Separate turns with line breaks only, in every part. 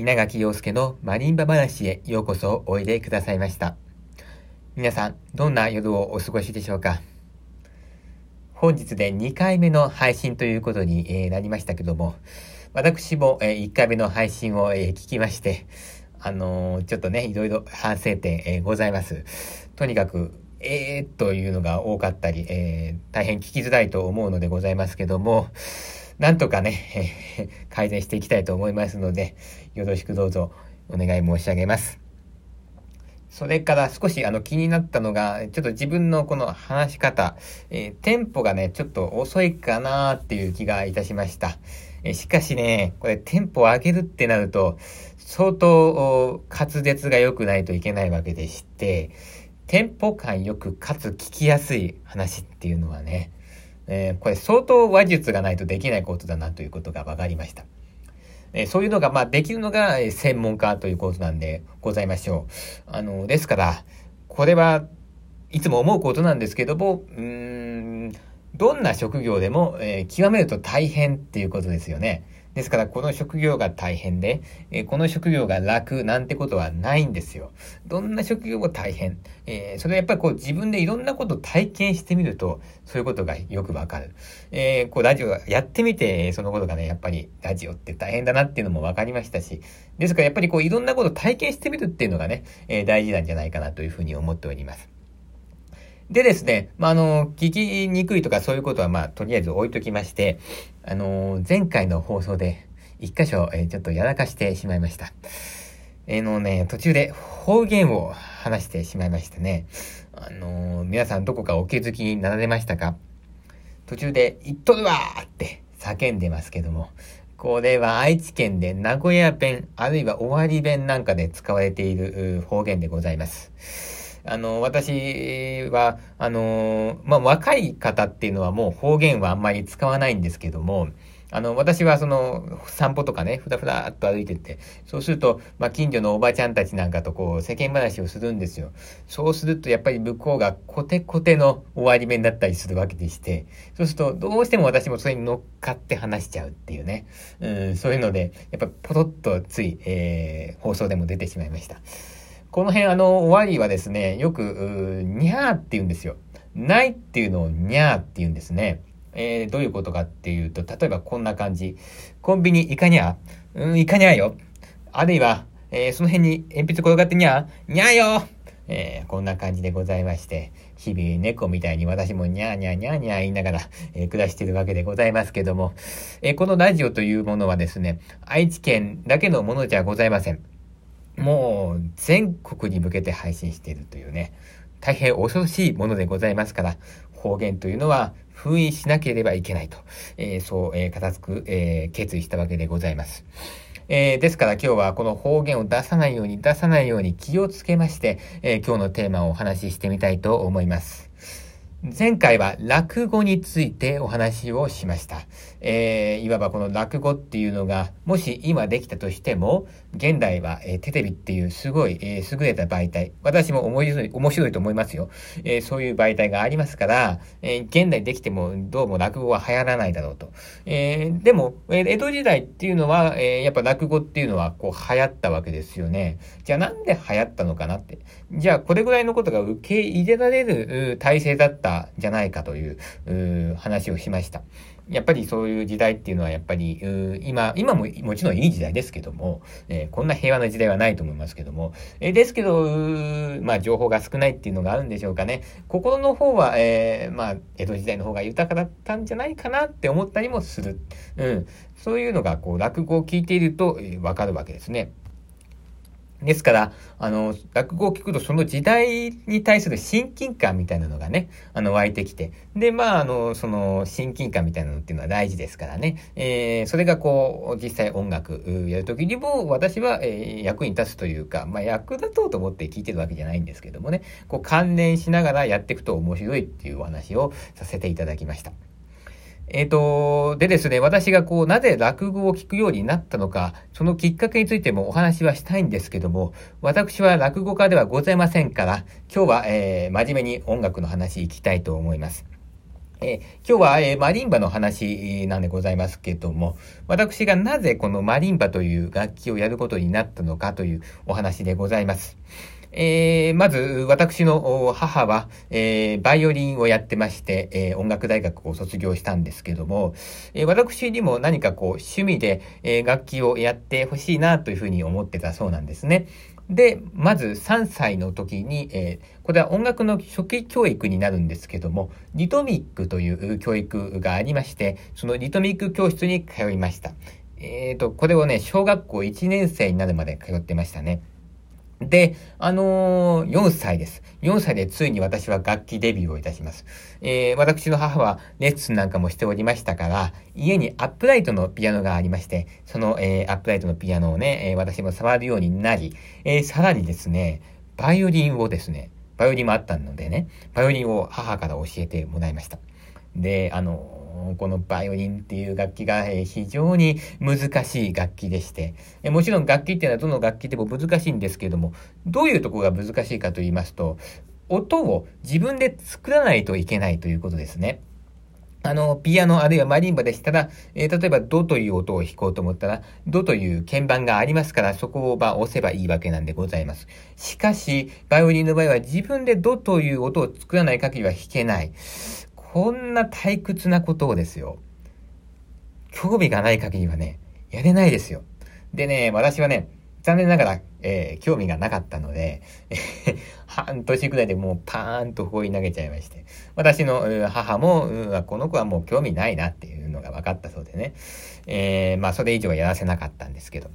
稲垣陽介のマリンバ話へようこそおいでくださいました。皆さん、どんな夜をお過ごしでしょうか？本日で2回目の配信ということになりましたけども、私も1回目の配信を聞きまして、あの、ちょっとね、いろいろ反省点ございます。とにかく、えーというのが多かったり、えー、大変聞きづらいと思うのでございますけども、なんとかね、改善していきたいと思いますので、よろしくどうぞお願い申し上げます。それから少しあの気になったのが、ちょっと自分のこの話し方、えー、テンポがね、ちょっと遅いかなっていう気がいたしました。えー、しかしね、これテンポを上げるってなると、相当滑舌が良くないといけないわけでして、テンポ感よくかつ聞きやすい話っていうのはね、えー、これ相当話術がないとできないことだなということが分かりました。え、そういうのが、まあ、できるのが専門家ということなんでございましょう。あの、ですから、これはいつも思うことなんですけども、うーん、どんな職業でも、えー、極めると大変っていうことですよね。ですから、この職業が大変で、えー、この職業が楽なんてことはないんですよ。どんな職業も大変。えー、それはやっぱりこう自分でいろんなことを体験してみると、そういうことがよくわかる。えー、こうラジオやってみて、そのことがね、やっぱりラジオって大変だなっていうのもわかりましたし、ですからやっぱりこういろんなことを体験してみるっていうのがね、え大事なんじゃないかなというふうに思っております。でですね、まあ、あの、聞きにくいとかそういうことは、まあ、とりあえず置いときまして、あの、前回の放送で、一箇所、え、ちょっとやらかしてしまいました。え、のね、途中で方言を話してしまいましたね。あの、皆さんどこかお気づきになられましたか？途中で、言っとるわーって叫んでますけども、これは愛知県で名古屋弁、あるいは終わり弁なんかで使われている方言でございます。あの、私は、あの、まあ、若い方っていうのはもう方言はあんまり使わないんですけども、あの、私はその、散歩とかね、ふらふらっと歩いてって、そうすると、まあ、近所のおばちゃんたちなんかとこう、世間話をするんですよ。そうすると、やっぱり向こうがコテコテの終わり面だったりするわけでして、そうすると、どうしても私もそれに乗っかって話しちゃうっていうね。うん、そういうので、やっぱポロッとつい、えー、放送でも出てしまいました。この辺あの、終わりはですね、よく、にゃーって言うんですよ。ないっていうのをにゃーって言うんですね。えー、どういうことかっていうと、例えばこんな感じ。コンビニ行かにゃ？うん、行かにゃよ。あるいは、えー、その辺に鉛筆転がってにゃ？にゃよえー、こんな感じでございまして、日々猫みたいに私もにゃーにゃーにゃーにゃー言いながら、えー、暮らしているわけでございますけども、えー、このラジオというものはですね、愛知県だけのものじゃございません。もう全国に向けて配信しているというね、大変恐ろしいものでございますから、方言というのは封印しなければいけないと、えー、そう、えー、固く、えー、決意したわけでございます。えー、ですから今日はこの方言を出さないように出さないように気をつけまして、えー、今日のテーマをお話ししてみたいと思います。前回は落語についてお話をしました。えー、いわばこの落語っていうのが、もし今できたとしても、現代は、えー、テレビっていうすごい、えー、優れた媒体、私も面白い、面白いと思いますよ。えー、そういう媒体がありますから、え、現代できてもどうも落語は流行らないだろうと。え、でも、え、江戸時代っていうのは、え、やっぱ落語っていうのはこう流行ったわけですよね。じゃあなんで流行ったのかなって。じゃあこれぐらいのことが受け入れられる体制だったじゃないかという話をしました。やっぱりそういう時代っていうのはやっぱり、今、今ももちろんいい時代ですけども、えー、こんな平和な時代はないと思いますけども、えー、ですけど、まあ情報が少ないっていうのがあるんでしょうかね。心の方は、えー、まあ江戸時代の方が豊かだったんじゃないかなって思ったりもする。うん。そういうのがこう落語を聞いているとわかるわけですね。ですから、あの、落語を聞くとその時代に対する親近感みたいなのがね、あの、湧いてきて。で、まあ、あの、その親近感みたいなのっていうのは大事ですからね。えー、それがこう、実際音楽やるときにも私は、えー、役に立つというか、まあ、役立とうと思って聞いてるわけじゃないんですけどもね、こう、関連しながらやっていくと面白いっていうお話をさせていただきました。えっ、ー、と、でですね、私がこう、なぜ落語を聞くようになったのか、そのきっかけについてもお話はしたいんですけども、私は落語家ではございませんから、今日は、えー、真面目に音楽の話いきたいと思います。えー、今日は、えー、マリンバの話なんでございますけども、私がなぜこのマリンバという楽器をやることになったのかというお話でございます。えー、まず、私の母は、えー、バイオリンをやってまして、えー、音楽大学を卒業したんですけども、えー、私にも何かこう、趣味で、えー、楽器をやってほしいなというふうに思ってたそうなんですね。で、まず3歳の時に、えー、これは音楽の初期教育になるんですけども、リトミックという教育がありまして、そのリトミック教室に通いました。えっ、ー、と、これをね、小学校1年生になるまで通ってましたね。で、あのー、4歳です。4歳でついに私は楽器デビューをいたします。えー、私の母はレッスンなんかもしておりましたから、家にアップライトのピアノがありまして、その、えー、アップライトのピアノをね、えー、私も触るようになり、えー、さらにですね、バイオリンをですね、バイオリンもあったのでね、バイオリンを母から教えてもらいました。で、あのこのバイオリンっていう楽器が非常に難しい楽器でして、もちろん楽器っていうのはどの楽器でも難しいんですけれども、どういうとこが難しいかと言いますと、音を自分で作らないといけないということですね。あの、ピアノあるいはマリンバでしたら、えー、例えばドという音を弾こうと思ったら、ドという鍵盤がありますから、そこをま押せばいいわけなんでございます。しかし、バイオリンの場合は自分でドという音を作らない限りは弾けない。こんな退屈なことをですよ。興味がない限りはね、やれないですよ。でね、私はね、残念ながら、えー、興味がなかったので、半年くらいでもうパーンと放り投げちゃいまして、私の母も、この子はもう興味ないなっていうのが分かったそうでね、えー、まあそれ以上はやらせなかったんですけど、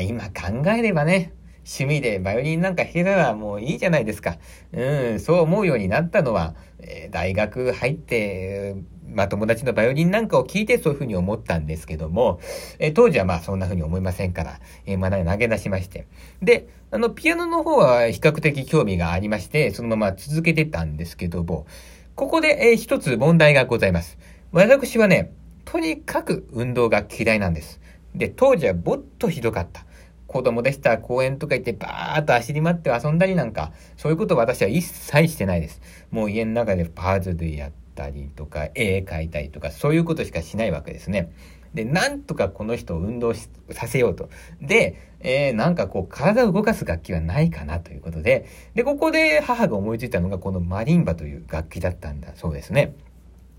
今考えればね、趣味でバイオリンなんか弾けたらもういいじゃないですか。うん、そう思うようになったのは、えー、大学入って、まあ友達のバイオリンなんかを聞いてそういうふうに思ったんですけども、えー、当時はまあそんなふうに思いませんから、えー、まだ投げ出しまして。で、あの、ピアノの方は比較的興味がありまして、そのまま続けてたんですけども、ここで、えー、一つ問題がございます。私はね、とにかく運動が嫌いなんです。で、当時はもっとひどかった。子供でしたら公園とか行ってバーっと走り回って遊んだりなんか、そういうことを私は一切してないです。もう家の中でパズルやったりとか、絵描いたりとか、そういうことしかしないわけですね。で、なんとかこの人を運動させようと。で、えー、なんかこう体を動かす楽器はないかなということで、で、ここで母が思いついたのがこのマリンバという楽器だったんだそうですね。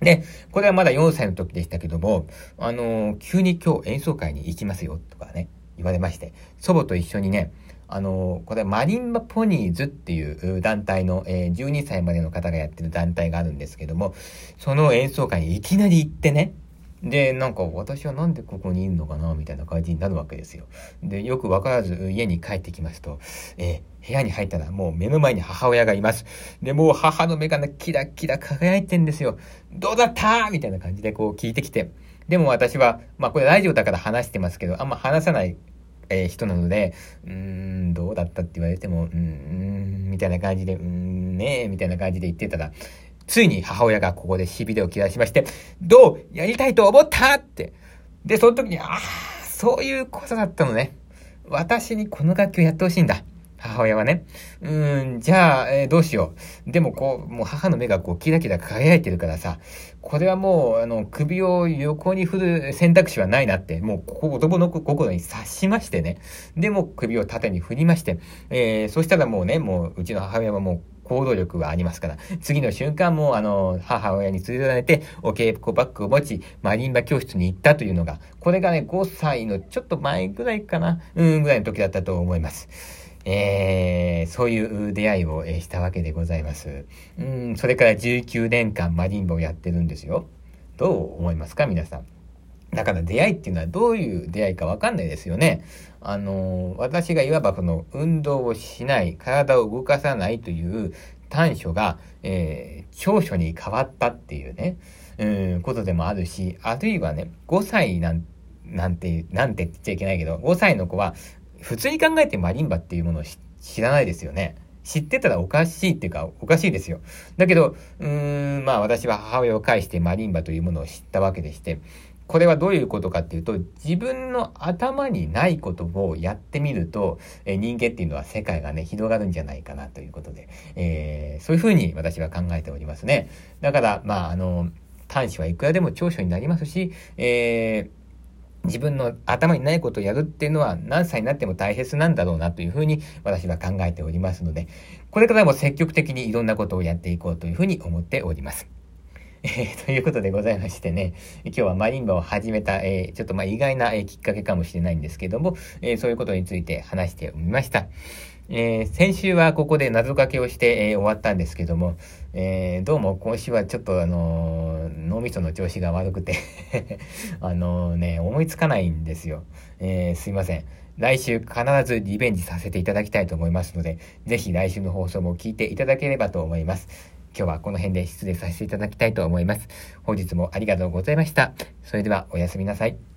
で、これはまだ4歳の時でしたけども、あのー、急に今日演奏会に行きますよとかね、言われまして、祖母と一緒にね、あの、これマリンバポニーズっていう団体の、えー、12歳までの方がやってる団体があるんですけども、その演奏会にいきなり行ってね、で、なんか私はなんでここにいるのかなみたいな感じになるわけですよ。で、よくわからず家に帰ってきますと、えー、部屋に入ったらもう目の前に母親がいます。で、もう母の目が、キラキラ輝いてんですよ。どうだった？みたいな感じでこう聞いてきて、でも私は、まあこれラジオだから話してますけど、あんま話さない、えー、人なので、うーん、どうだったって言われても、うーん、みたいな感じで、うーん、ねえ、みたいな感じで言ってたら、ついに母親がここでしびれを切らしまして、どうやりたいと思ったって。で、その時に、ああ、そういうことだったのね。私にこの楽器をやってほしいんだ。母親はね。うーん、じゃあ、えー、どうしよう。でもこう、もう母の目がこう、キラキラ輝いてるからさ、これはもう、あの、首を横に振る選択肢はないなって、もう、子供の心に察しましてね。で、も首を縦に振りまして、えー、そしたらもうね、もう、うちの母親はもう、行動力がありますから、次の瞬間も、あの、母親に連れられて、お稽古バッグを持ち、マリンバ教室に行ったというのが、これがね、5歳のちょっと前ぐらいかな、うん、ぐらいの時だったと思います。えー、そういう出会いを、えしたわけでございます。うん、それから19年間マリンバをやってるんですよ。どう思いますか皆さん。だから出会いっていうのはどういう出会いかわかんないですよね。あの、私がいわばその運動をしない、体を動かさないという短所が、えー、長所に変わったっていうね、うん、ことでもあるし、あるいはね、5歳なんなんて、なんて言っちゃいけないけど、5歳の子は普通に考えてマリンバっていうものを知らないですよね。知ってたらおかしいっていうか、おかしいですよ。だけど、うーん、まあ私は母親を介してマリンバというものを知ったわけでして、これはどういうことかっていうと、自分の頭にないことをやってみると、え人間っていうのは世界がね、広がるんじゃないかなということで、えー、そういうふうに私は考えておりますね。だから、まあ、あの、短所はいくらでも長所になりますし、えー、自分の頭にないことをやるっていうのは何歳になっても大切なんだろうなというふうに私は考えておりますので、これからも積極的にいろんなことをやっていこうというふうに思っております。えー、ということでございましてね、今日はマリンバを始めた、えー、ちょっとま意外な、えー、きっかけかもしれないんですけども、えそういうことについて話してみました。えー、先週はここで謎かけをして、えー、終わったんですけども、えー、どうも今週はちょっとあの脳みその調子が悪くて あのね、思いつかないんですよ。えすいません。来週必ずリベンジさせていただきたいと思いますので、ぜひ来週の放送も聞いていただければと思います。今日はこの辺で失礼させていただきたいと思います。本日もありがとうございました。それではおやすみなさい。